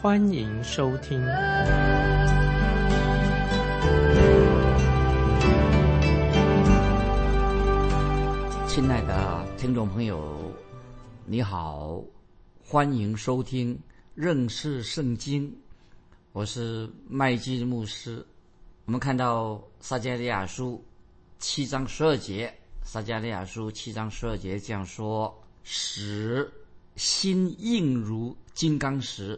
欢迎收听。亲爱的听众朋友，你好，欢迎收听认识圣经。我是麦基牧师。我们看到撒迦利亚书七章十二节，撒迦利亚书七章十二节这样说：“使心硬如金刚石，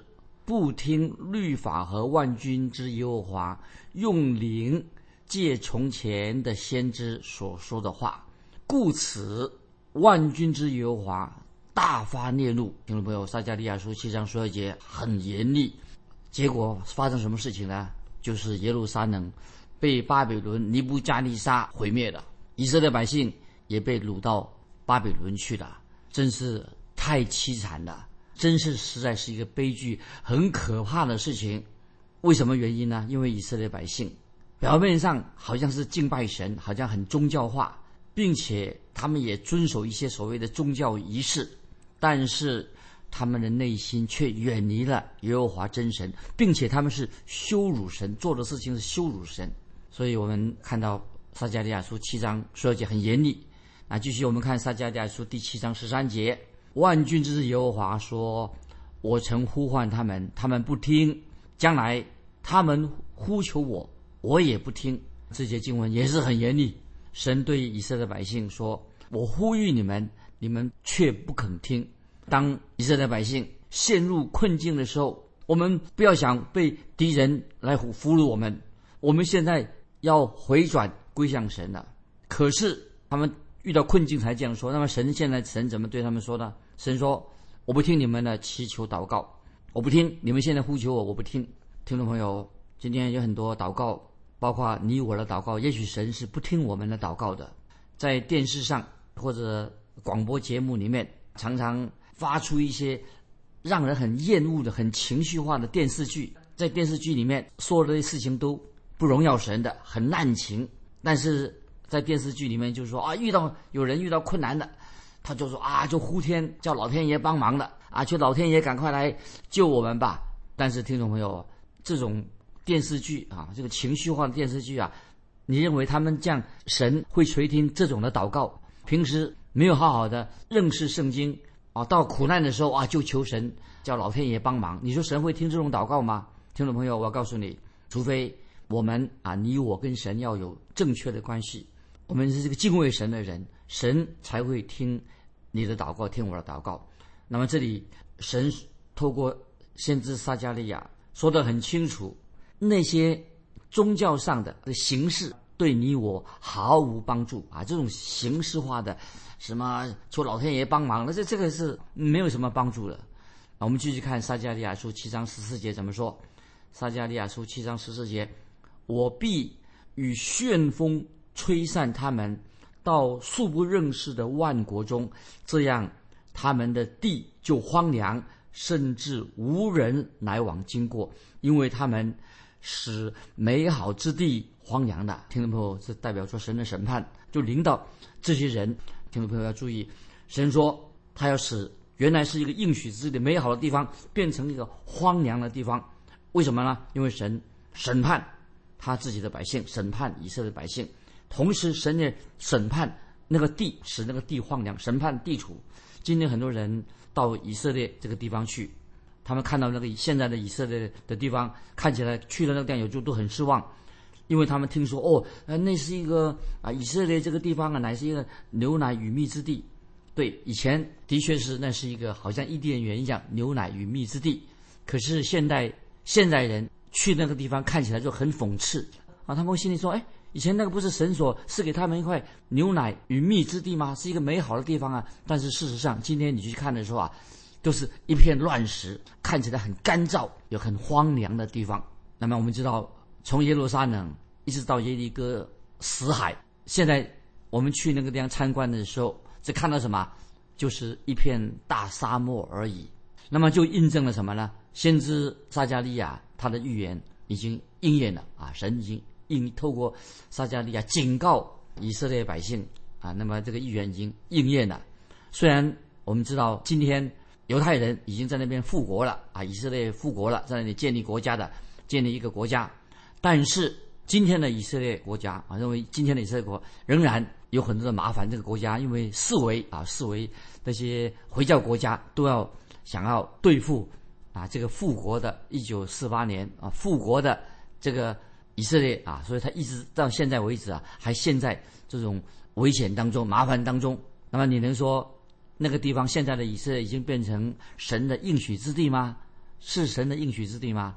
不听律法和万军之耶和华用灵借从前的先知所说的话。”故此，万军之耶和华大发烈怒。听众朋友，撒迦利亚书七章十二节很严厉。结果发生什么事情呢？就是耶路撒冷被巴比伦尼布加尼撒毁灭了，以色列百姓也被掳到巴比伦去了。真是太凄惨了，真是实在是一个悲剧，很可怕的事情。为什么原因呢？因为以色列百姓表面上好像是敬拜神，好像很宗教化。并且他们也遵守一些所谓的宗教仪式，但是他们的内心却远离了耶和华真神，并且他们是羞辱神，做的事情是羞辱神。所以我们看到撒迦利亚书七章十二节很严厉。那继续我们看撒迦利亚书第七章十三节，万军之耶和华说：“我曾呼唤他们，他们不听；将来他们呼求我，我也不听。”这些经文也是很严厉。神对以色列百姓说：“我呼吁你们，你们却不肯听。当以色列百姓陷入困境的时候，我们不要想被敌人来俘虏我们。我们现在要回转归向神了。可是他们遇到困境才这样说。那么神现在神怎么对他们说呢？神说：我不听你们的祈求祷告，我不听你们现在呼求我，我不听。听众朋友，今天有很多祷告。”包括你我的祷告，也许神是不听我们的祷告的。在电视上或者广播节目里面，常常发出一些让人很厌恶的、很情绪化的电视剧。在电视剧里面说的事情都不荣耀神的，很滥情。但是在电视剧里面，就是说啊，遇到有人遇到困难的，他就说啊，就呼天叫老天爷帮忙的啊，求老天爷赶快来救我们吧。但是听众朋友，这种。电视剧啊，这个情绪化的电视剧啊，你认为他们这样神会垂听这种的祷告？平时没有好好的认识圣经啊，到苦难的时候啊就求神叫老天爷帮忙，你说神会听这种祷告吗？听众朋友，我告诉你，除非我们啊，你我跟神要有正确的关系，我们是这个敬畏神的人，神才会听你的祷告，听我的祷告。那么这里神透过先知撒加利亚说得很清楚。那些宗教上的形式对你我毫无帮助啊！这种形式化的，什么求老天爷帮忙，那这这个是没有什么帮助的。我们继续看撒迦利亚书七章十四节怎么说？撒迦利亚书七章十四节：我必与旋风吹散他们到素不认识的万国中，这样他们的地就荒凉，甚至无人来往经过，因为他们。使美好之地荒凉的，听众朋友，这代表说神的审判就临到这些人。听众朋友要注意，神说他要使原来是一个应许之地、美好的地方，变成一个荒凉的地方。为什么呢？因为神审判他自己的百姓，审判以色列百姓，同时神也审判那个地，使那个地荒凉，审判地处。今天很多人到以色列这个地方去。他们看到那个现在的以色列的地方，看起来去了那个地方就都很失望，因为他们听说哦，那是一个啊，以色列这个地方啊，乃是一个牛奶与蜜之地。对，以前的确是那是一个好像伊甸园一样牛奶与蜜之地。可是现代现代人去那个地方看起来就很讽刺啊，他们心里说，哎，以前那个不是神所赐给他们一块牛奶与蜜之地吗？是一个美好的地方啊。但是事实上，今天你去看的时候啊。都是一片乱石，看起来很干燥，有很荒凉的地方。那么我们知道，从耶路撒冷一直到耶利哥死海，现在我们去那个地方参观的时候，只看到什么？就是一片大沙漠而已。那么就印证了什么呢？先知撒加利亚他的预言已经应验了啊！神已经应透过撒加利亚警告以色列百姓啊，那么这个预言已经应验了。虽然我们知道今天犹太人已经在那边复国了啊，以色列复国了，在那里建立国家的，建立一个国家，但是今天的以色列国家啊，认为今天的以色列国仍然有很多的麻烦。这个国家因为四维啊，四维那些回教国家都要想要对付啊这个复国的1948年啊复国的这个以色列啊，所以他一直到现在为止啊，还陷在这种危险当中、麻烦当中。那么你能说？那个地方现在的以色列已经变成神的应许之地吗？是神的应许之地吗？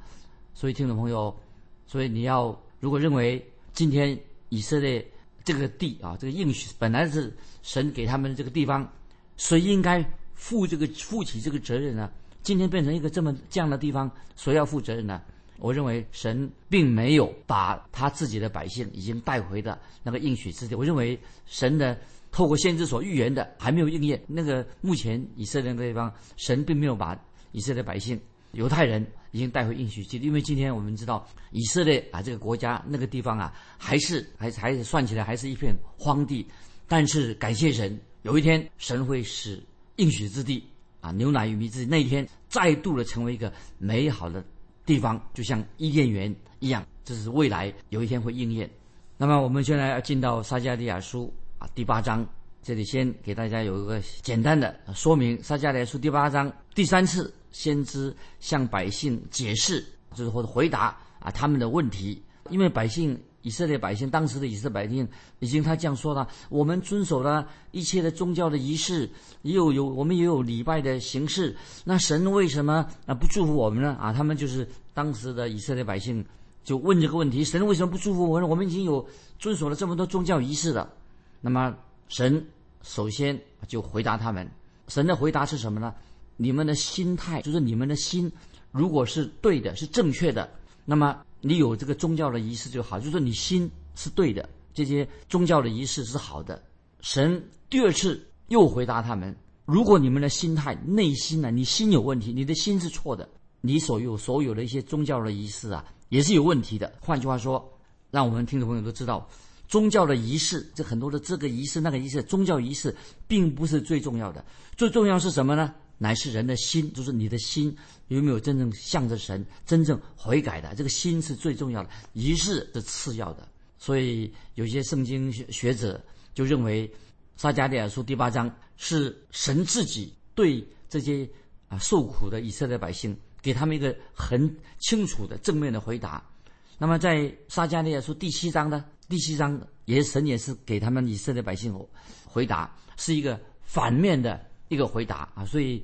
所以听众朋友，所以你要如果认为今天以色列这个地啊，这个应许本来是神给他们的这个地方，谁应该负这个负起这个责任呢？今天变成一个这么这样的地方，谁要负责任呢？我认为神并没有把他自己的百姓已经带回的那个应许之地。我认为神的。透过先知所预言的还没有应验，那个目前以色列那地方，神并没有把以色列百姓、犹太人已经带回应许之地，因为今天我们知道以色列啊这个国家那个地方啊，还是还还是算起来还是一片荒地，但是感谢神，有一天神会使应许之地啊牛奶与蜜之地那一天再度的成为一个美好的地方，就像伊甸园一样，这是未来有一天会应验。那么我们现在要进到撒迦利亚书啊。第八章，这里先给大家有一个简单的说明。撒迦利亚书第八章第三次，先知向百姓解释，就是或者回答啊他们的问题。因为百姓以色列百姓当时的以色列百姓已经他这样说了：我们遵守了一切的宗教的仪式，也有有我们也有礼拜的形式。那神为什么啊不祝福我们呢？啊，他们就是当时的以色列百姓就问这个问题：神为什么不祝福我们？我们已经有遵守了这么多宗教仪式了。那么神首先就回答他们，神的回答是什么呢？你们的心态就是你们的心，如果是对的，是正确的，那么你有这个宗教的仪式就好，就是你心是对的，这些宗教的仪式是好的。神第二次又回答他们：如果你们的心态、内心呢，你心有问题，你的心是错的，你所有所有的一些宗教的仪式啊，也是有问题的。换句话说，让我们听众朋友都知道。宗教的仪式，这很多的这个仪式那个仪式，宗教仪式并不是最重要的，最重要是什么呢？乃是人的心，就是你的心有没有真正向着神，真正悔改的，这个心是最重要的，仪式是次要的。所以有些圣经学学者就认为，撒迦利亚书第八章是神自己对这些啊受苦的以色列百姓，给他们一个很清楚的正面的回答。那么在撒迦利亚书第七章呢？第七章也是神也是给他们以色列百姓回答，是一个反面的一个回答啊。所以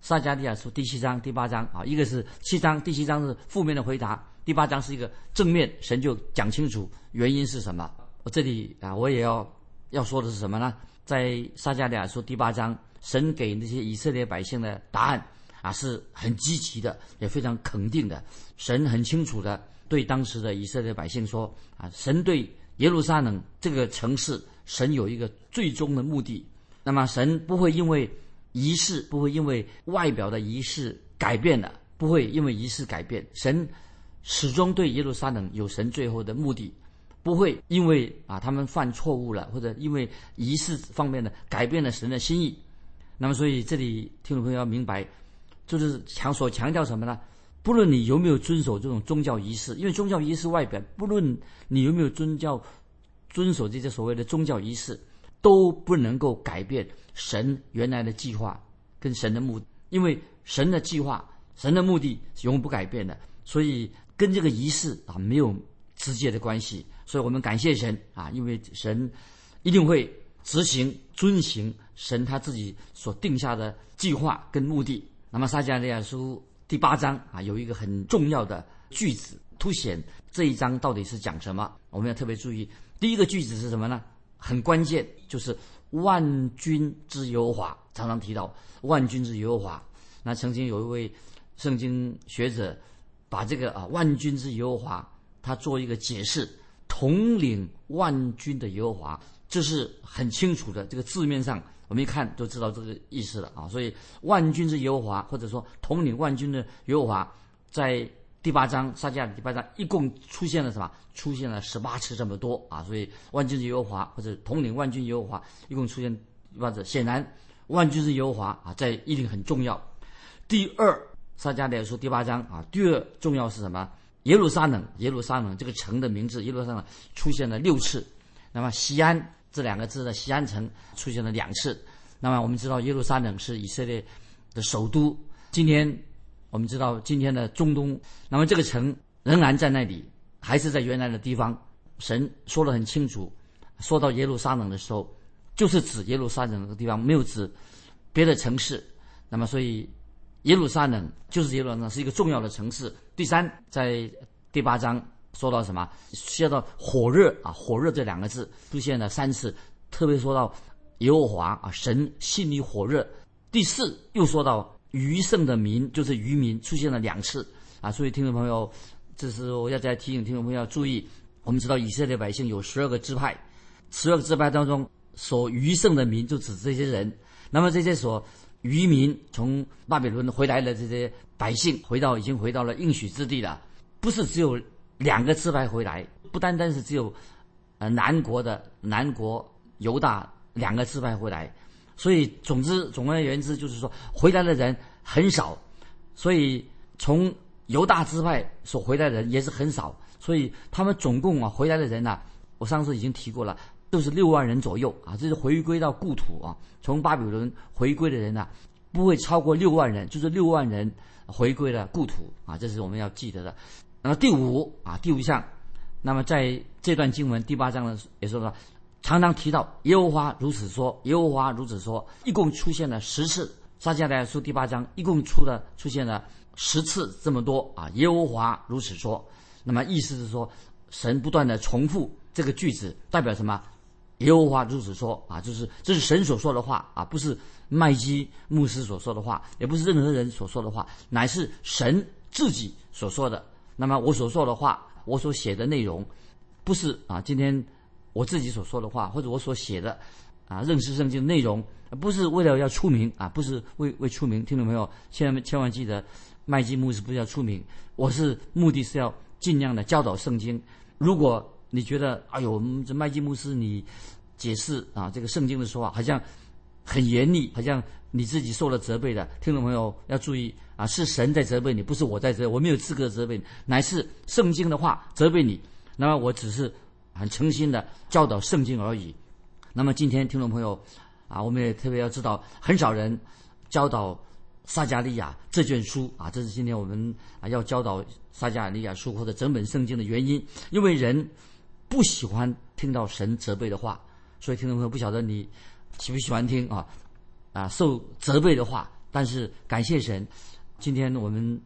撒迦利亚书第七章、第八章啊，一个是七章，第七章是负面的回答，第八章是一个正面，神就讲清楚原因是什么。我这里啊，我也要要说的是什么呢？在撒迦利亚书第八章，神给那些以色列百姓的答案啊，是很积极的，也非常肯定的。神很清楚的对当时的以色列百姓说啊，神对。耶路撒冷这个城市，神有一个最终的目的。那么，神不会因为仪式，不会因为外表的仪式改变了，不会因为仪式改变。神始终对耶路撒冷有神最后的目的，不会因为啊他们犯错误了，或者因为仪式方面的改变了神的心意。那么，所以这里听众朋友要明白，就是强所强调什么呢？不论你有没有遵守这种宗教仪式，因为宗教仪式外表，不论你有没有遵教遵守这些所谓的宗教仪式，都不能够改变神原来的计划跟神的目，因为神的计划、神的目的是永不改变的，所以跟这个仪式啊没有直接的关系。所以我们感谢神啊，因为神一定会执行、遵行神他自己所定下的计划跟目的。那么撒迦利亚书。第八章啊，有一个很重要的句子，凸显这一章到底是讲什么。我们要特别注意，第一个句子是什么呢？很关键，就是万军之耶和华，常常提到万军之耶和华。那曾经有一位圣经学者把这个啊万军之耶和华，他做一个解释，统领万军的耶和华，这是很清楚的。这个字面上我们一看就知道这个意思了啊。所以万军之耶和华，或者说统领万军的耶和华，在第八章撒迦利第八章一共出现了什么？出现了十八次这么多啊。所以万军之耶和华或者统领万军耶和华一共出现八次，显然万军之耶和华啊，在一定很重要。第二。撒迦利亚书第八章啊，第二重要是什么？耶路撒冷，耶路撒冷这个城的名字，耶路撒冷出现了六次。那么西安这两个字的西安城出现了两次。那么我们知道耶路撒冷是以色列的首都。今天我们知道今天的中东，那么这个城仍然在那里，还是在原来的地方。神说得很清楚，说到耶路撒冷的时候，就是指耶路撒冷这个地方，没有指别的城市。那么所以。耶路撒冷就是耶路撒冷是一个重要的城市。第三，在第八章说到什么？说到火热啊，火热这两个字出现了三次，特别说到耶和华啊，神心里火热。第四，又说到余剩的民，就是渔民，出现了两次啊。所以听众朋友，这是我要再提醒听众朋友要注意。我们知道以色列百姓有十二个支派，十二个支派当中所余剩的民就指这些人。那么这些所渔民从巴比伦回来的这些百姓，回到已经回到了应许之地了。不是只有两个支派回来，不单单是只有呃南国的南国犹大两个支派回来。所以总之总而言之，就是说回来的人很少。所以从犹大支派所回来的人也是很少。所以他们总共啊回来的人呢，我上次已经提过了。都是六万人左右啊，这是回归到故土啊。从巴比伦回归的人呢，不会超过六万人，就是六万人回归了故土啊，这是我们要记得的。那么第五啊，第五项，那么在这段经文第八章呢，也说到，常常提到耶和华如此说，耶和华如此说，一共出现了十次。撒迦利亚书第八章一共出了出现了十次这么多啊，耶和华如此说。那么意思是说，神不断的重复这个句子，代表什么？耶和华如此说啊，就是这是神所说的话啊，不是麦基牧师所说的话，也不是任何人所说的话，乃是神自己所说的。那么我所说的话，我所写的内容，不是啊，今天我自己所说的话，或者我所写的啊，认识圣经的内容，不是为了要出名啊，不是为为出名，听懂没有？千万千万记得，麦基牧师不是要出名，我是目的是要尽量的教导圣经。如果你觉得，哎呦，这麦基牧师你解释啊这个圣经的说话好像很严厉，好像你自己受了责备的。听众朋友要注意啊，是神在责备你，不是我在责，我没有资格责备你，乃是圣经的话责备你。那么我只是很诚心的教导圣经而已。那么今天听众朋友啊，我们也特别要知道，很少人教导撒加利亚这卷书啊，这是今天我们啊要教导撒加利亚书或者整本圣经的原因，因为人。不喜欢听到神责备的话，所以听众朋友不晓得你喜不喜欢听啊啊受责备的话。但是感谢神，今天我们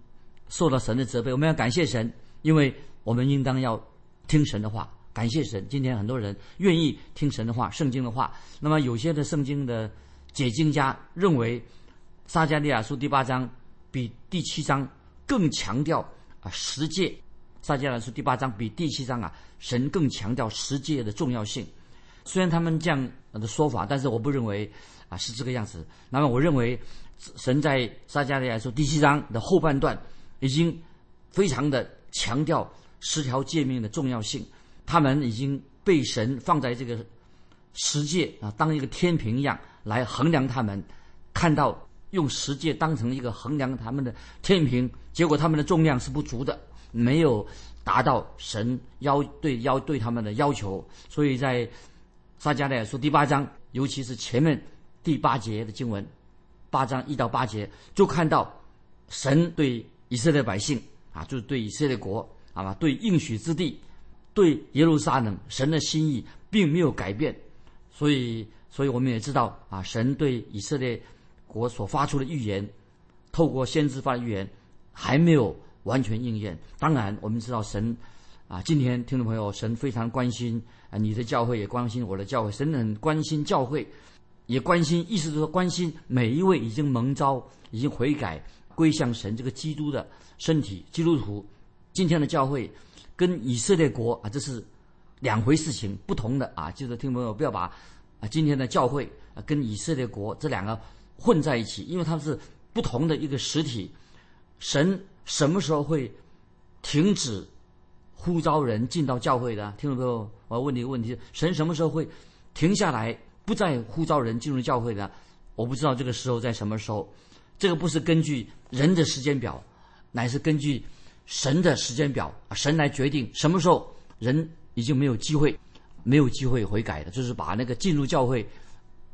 受到神的责备，我们要感谢神，因为我们应当要听神的话。感谢神，今天很多人愿意听神的话、圣经的话。那么有些的圣经的解经家认为，撒加利亚书第八章比第七章更强调啊十诫。撒迦利亚书第八章比第七章啊，神更强调十诫的重要性。虽然他们这样的说法，但是我不认为啊是这个样子。那么我认为，神在撒迦利亚书第七章的后半段，已经非常的强调十条诫命的重要性。他们已经被神放在这个十诫啊，当一个天平一样来衡量他们，看到用十诫当成一个衡量他们的天平，结果他们的重量是不足的。没有达到神要对要对他们的要求，所以在撒迦利亚书第八章，尤其是前面第八节的经文，八章一到八节，就看到神对以色列百姓啊，就是对以色列国啊，对应许之地，对耶路撒冷，神的心意并没有改变。所以，所以我们也知道啊，神对以色列国所发出的预言，透过先知发的预言，还没有。完全应验。当然，我们知道神啊，今天听众朋友，神非常关心啊，你的教会也关心我的教会，神很关心教会，也关心，意思是说关心每一位已经蒙召、已经悔改归向神这个基督的身体，基督徒。今天的教会跟以色列国啊，这是两回事情，不同的啊。就是听朋友不要把啊今天的教会啊跟以色列国这两个混在一起，因为它是不同的一个实体。神什么时候会停止呼召人进到教会的？听众朋友，我要问你一个问题：神什么时候会停下来，不再呼召人进入教会的？我不知道这个时候在什么时候。这个不是根据人的时间表，乃是根据神的时间表，神来决定什么时候人已经没有机会，没有机会悔改的，就是把那个进入教会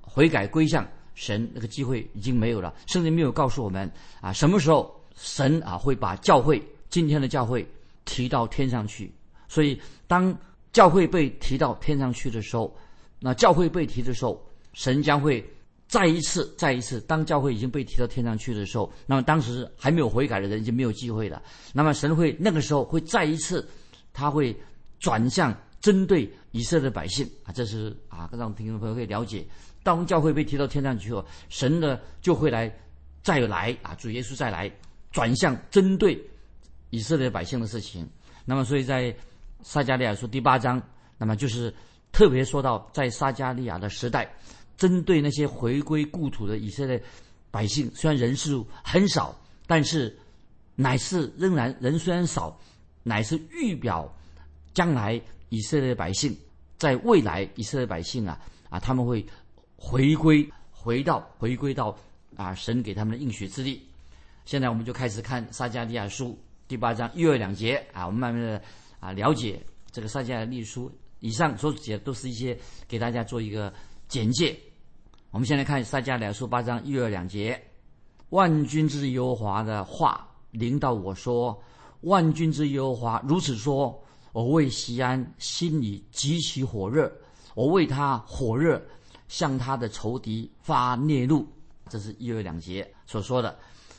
悔改归向神那个机会已经没有了。圣经没有告诉我们啊，什么时候神啊会把教会今天的教会提到天上去。所以当教会被提到天上去的时候，那教会被提的时候，神将会。再一次，再一次，当教会已经被提到天上去的时候，那么当时还没有悔改的人已经没有机会了。那么神会那个时候会再一次，他会转向针对以色列百姓啊，这是啊让听众朋友可以了解。当教会被提到天上去后，神呢就会来再来啊，主耶稣再来转向针对以色列百姓的事情。那么所以在撒加利亚书第八章，那么就是特别说到在撒加利亚的时代。针对那些回归故土的以色列百姓，虽然人数很少，但是乃是仍然人虽然少，乃是预表将来以色列百姓在未来以色列百姓啊啊他们会回归回到回归到啊神给他们的应许之地。现在我们就开始看撒迦利亚书第八章一二两节啊，我们慢慢的啊了解这个撒迦利亚书。以上所写都是一些给大家做一个简介。我们先来看撒迦利亚书八章一二两节，万军之耶和华的话临到我说：“万军之耶和华如此说：我为西安心里极其火热，我为他火热，向他的仇敌发烈怒。”这是一二两节所说的。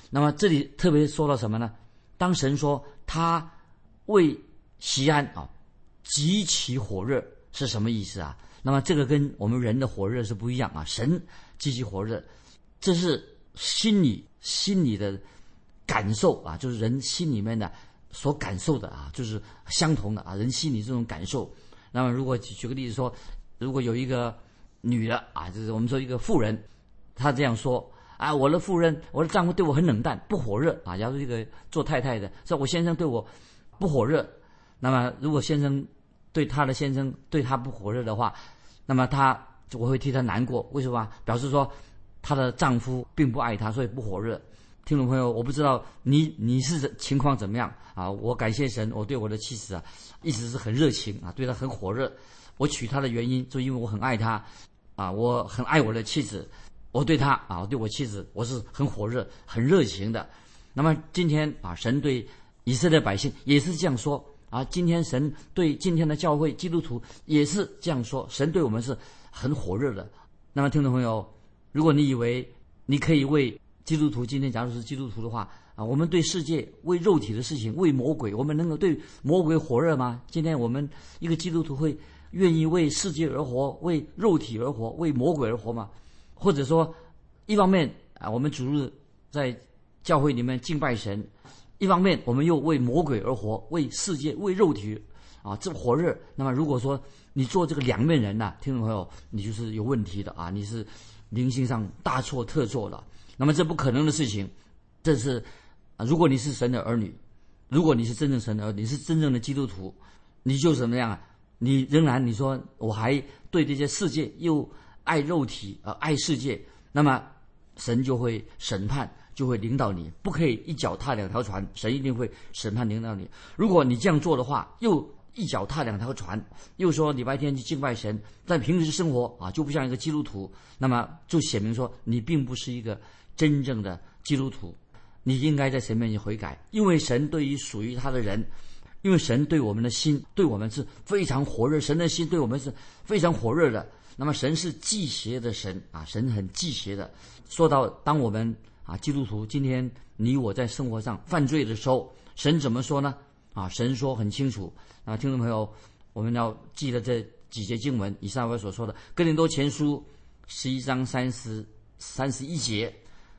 那么这里特别说到什么呢？当神说他为西安啊极其火热，是什么意思啊？那么这个跟我们人的火热是不一样啊！神积极火热，这是心理心理的感受啊，就是人心里面的所感受的啊，就是相同的啊，人心里这种感受。那么如果举个例子说，如果有一个女的啊，就是我们说一个妇人，她这样说啊，我的夫人，我的丈夫对我很冷淡，不火热啊。假如这个做太太的说，我先生对我不火热，那么如果先生。对她的先生对她不火热的话，那么她我会替她难过。为什么？表示说她的丈夫并不爱她，所以不火热。听众朋友，我不知道你你是情况怎么样啊？我感谢神，我对我的妻子啊一直是很热情啊，对她很火热。我娶她的原因就因为我很爱她啊，我很爱我的妻子，我对她啊，我对我妻子我是很火热、很热情的。那么今天啊，神对以色列百姓也是这样说。啊，今天神对今天的教会基督徒也是这样说，神对我们是很火热的。那么，听众朋友，如果你以为你可以为基督徒，今天假如是基督徒的话，啊，我们对世界、为肉体的事情、为魔鬼，我们能够对魔鬼火热吗？今天我们一个基督徒会愿意为世界而活，为肉体而活，为魔鬼而活吗？或者说，一方面啊，我们主日在教会里面敬拜神。一方面，我们又为魔鬼而活，为世界、为肉体，啊，这么火热。那么，如果说你做这个两面人呐，听众朋友，你就是有问题的啊！你是灵性上大错特错了。那么，这不可能的事情，这是啊，如果你是神的儿女，如果你是真正神的儿女，你是真正的基督徒，你就怎么样啊？你仍然你说我还对这些世界又爱肉体啊，爱世界，那么神就会审判。就会领导你，不可以一脚踏两条船，神一定会审判领导你。如果你这样做的话，又一脚踏两条船，又说礼拜天去敬拜神，在平时生活啊就不像一个基督徒，那么就写明说你并不是一个真正的基督徒。你应该在神面前悔改，因为神对于属于他的人，因为神对我们的心对我们是非常火热，神的心对我们是非常火热的。那么神是忌邪的神啊，神很忌邪的。说到当我们。啊，基督徒，今天你我在生活上犯罪的时候，神怎么说呢？啊，神说很清楚。啊，听众朋友，我们要记得这几节经文，以上我所说的《哥林多前书》十一章三十三十一节，《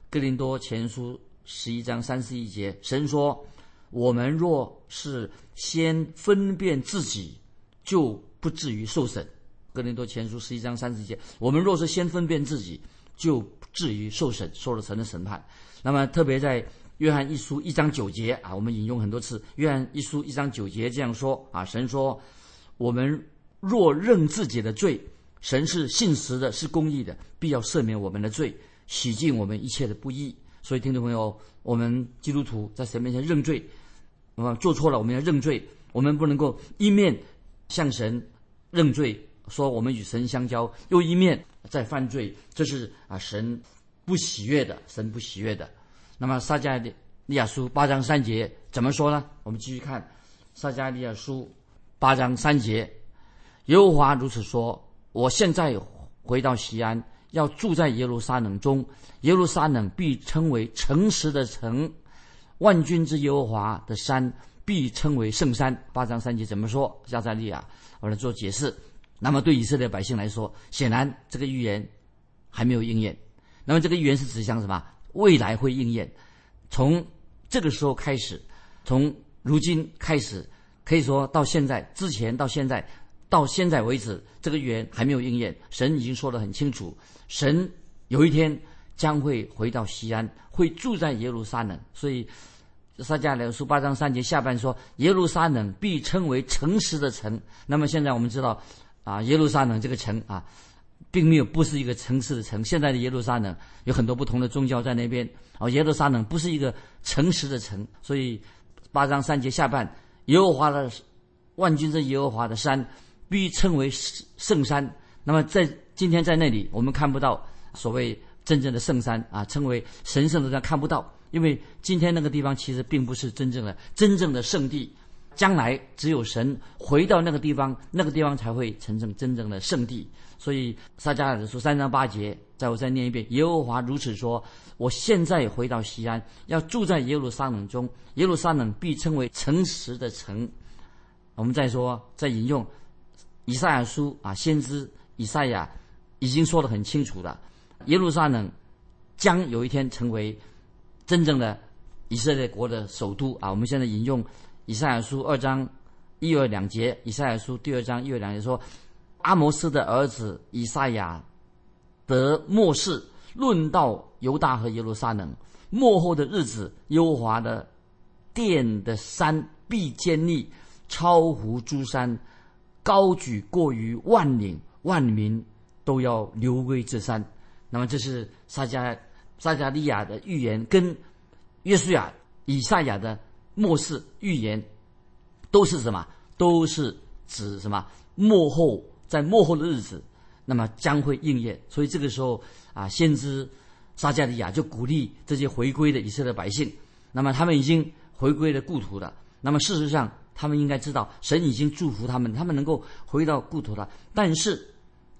哥林多前书》十一章三十一节，神说：“我们若是先分辨自己，就不至于受审。”哥林多前书十一章三十一节，我们若是先分辨自己，就至于受审，受了神的审判。那么特别在约翰一书一章九节啊，我们引用很多次。约翰一书一章九节这样说啊，神说：“我们若认自己的罪，神是信实的，是公义的，必要赦免我们的罪，洗净我们一切的不义。”所以，听众朋友，我们基督徒在神面前认罪，那么做错了，我们要认罪。我们不能够一面向神认罪，说我们与神相交，又一面在犯罪，这是啊神不喜悦的，神不喜悦的。那么撒迦利亚书八章三节怎么说呢？我们继续看撒迦利亚书八章三节，耶和华如此说：我现在回到西安，要住在耶路撒冷中，耶路撒冷必称为诚实的城，万军之耶和华的山必称为圣山。八章三节怎么说？撒迦利亚我来做解释。那么对以色列百姓来说，显然这个预言还没有应验。那么这个预言是指向什么？未来会应验，从这个时候开始，从如今开始，可以说到现在之前到现在，到现在为止，这个预言还没有应验。神已经说得很清楚，神有一天将会回到西安，会住在耶路撒冷。所以撒迦利书八章三节下半说，耶路撒冷必称为诚实的城。那么现在我们知道，啊，耶路撒冷这个城啊。并没有不是一个城市的城。现在的耶路撒冷有很多不同的宗教在那边。哦，耶路撒冷不是一个诚实的城，所以八章三节下半，耶和华的万军之耶和华的山必称为圣山。那么在今天在那里，我们看不到所谓真正的圣山啊，称为神圣的山看不到，因为今天那个地方其实并不是真正的真正的圣地。将来只有神回到那个地方，那个地方才会成成真正的圣地。所以撒迦利亚书三章八节，再我再念一遍：耶和华如此说：我现在回到西安，要住在耶路撒冷中，耶路撒冷必称为诚实的城。我们再说，再引用以赛亚书啊，先知以赛亚已经说得很清楚了：耶路撒冷将有一天成为真正的以色列国的首都啊。我们现在引用以赛亚书二章一二两节，以赛亚书第二章一二两节说。阿摩斯的儿子以赛亚得末世，论到犹大和耶路撒冷末后的日子，优华的殿的山必坚立，超乎诸山，高举过于万岭，万民都要流归这山。那么，这是撒加撒加利亚的预言，跟约书亚、以赛亚的末世预言都是什么？都是指什么？末后。在末后的日子，那么将会应验。所以这个时候啊，先知撒加利亚就鼓励这些回归的以色列百姓。那么他们已经回归了故土了。那么事实上，他们应该知道，神已经祝福他们，他们能够回到故土了。但是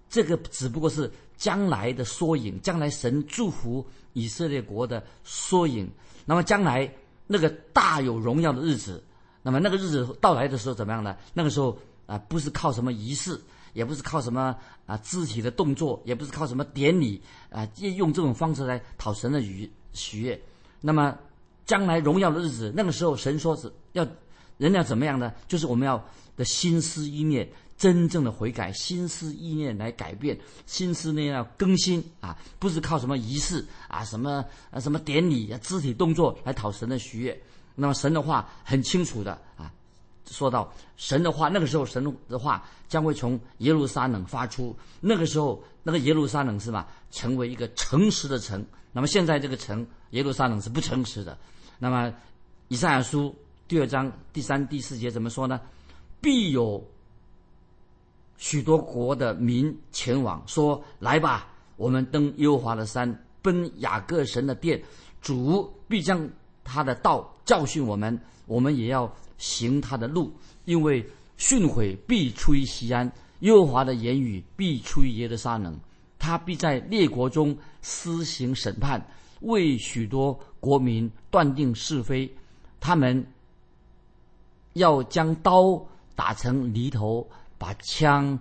这个只不过是将来的缩影，将来神祝福以色列国的缩影。那么将来那个大有荣耀的日子，那么那个日子到来的时候怎么样呢？那个时候啊，不是靠什么仪式。也不是靠什么啊肢体的动作，也不是靠什么典礼啊，用这种方式来讨神的愉喜悦。那么将来荣耀的日子，那个时候神说是要人要怎么样呢？就是我们要的心思意念真正的悔改，心思意念来改变，心思念要更新啊，不是靠什么仪式啊，什么啊什么典礼啊，肢体动作来讨神的喜悦。那么神的话很清楚的啊。说到神的话，那个时候神的话将会从耶路撒冷发出。那个时候，那个耶路撒冷是吧，成为一个诚实的城。那么现在这个城耶路撒冷是不诚实的。那么以赛亚书第二章第三、第四节怎么说呢？必有许多国的民前往，说：“来吧，我们登耶和华的山，奔雅各神的殿。主必将他的道教训我们，我们也要。”行他的路，因为训诲必出于西安，耶和华的言语必出于耶路撒冷，他必在列国中施行审判，为许多国民断定是非。他们要将刀打成犁头，把枪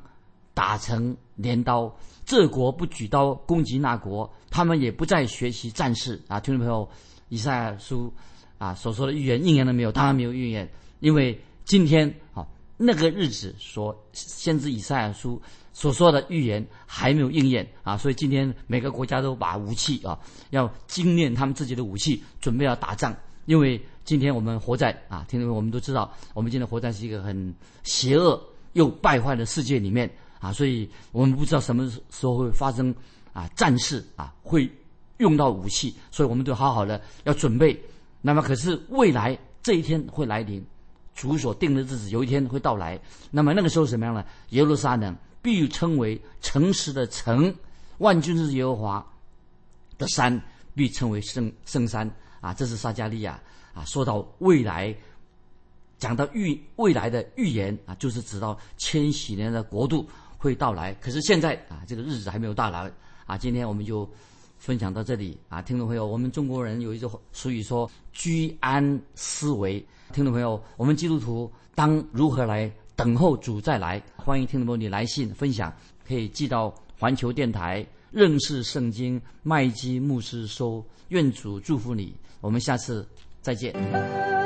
打成镰刀。这国不举刀攻击那国，他们也不再学习战士啊！听众朋友，以赛亚书啊所说的预言应验了没有？当然没有应验，因为今天啊那个日子所先知以赛亚书所说的预言还没有应验啊，所以今天每个国家都把武器啊要精炼他们自己的武器，准备要打仗。因为今天我们活在啊，听众朋友我们都知道，我们今天活在是一个很邪恶又败坏的世界里面啊，所以我们不知道什么时候会发生啊战事啊会。用到武器，所以我们都好好的要准备。那么，可是未来这一天会来临，主所定的日子有一天会到来。那么那个时候什么样呢？耶路撒冷必称为诚实的城，万军之耶和华的山必称为圣圣山啊！这是撒加利亚啊，说到未来，讲到预未来的预言啊，就是指到千禧年的国度会到来。可是现在啊，这个日子还没有到来啊。今天我们就。分享到这里啊，听众朋友，我们中国人有一句俗语说“居安思危”。听众朋友，我们基督徒当如何来等候主再来？欢迎听众朋友你来信分享，可以寄到环球电台认识圣经麦基牧师收。愿主祝福你，我们下次再见。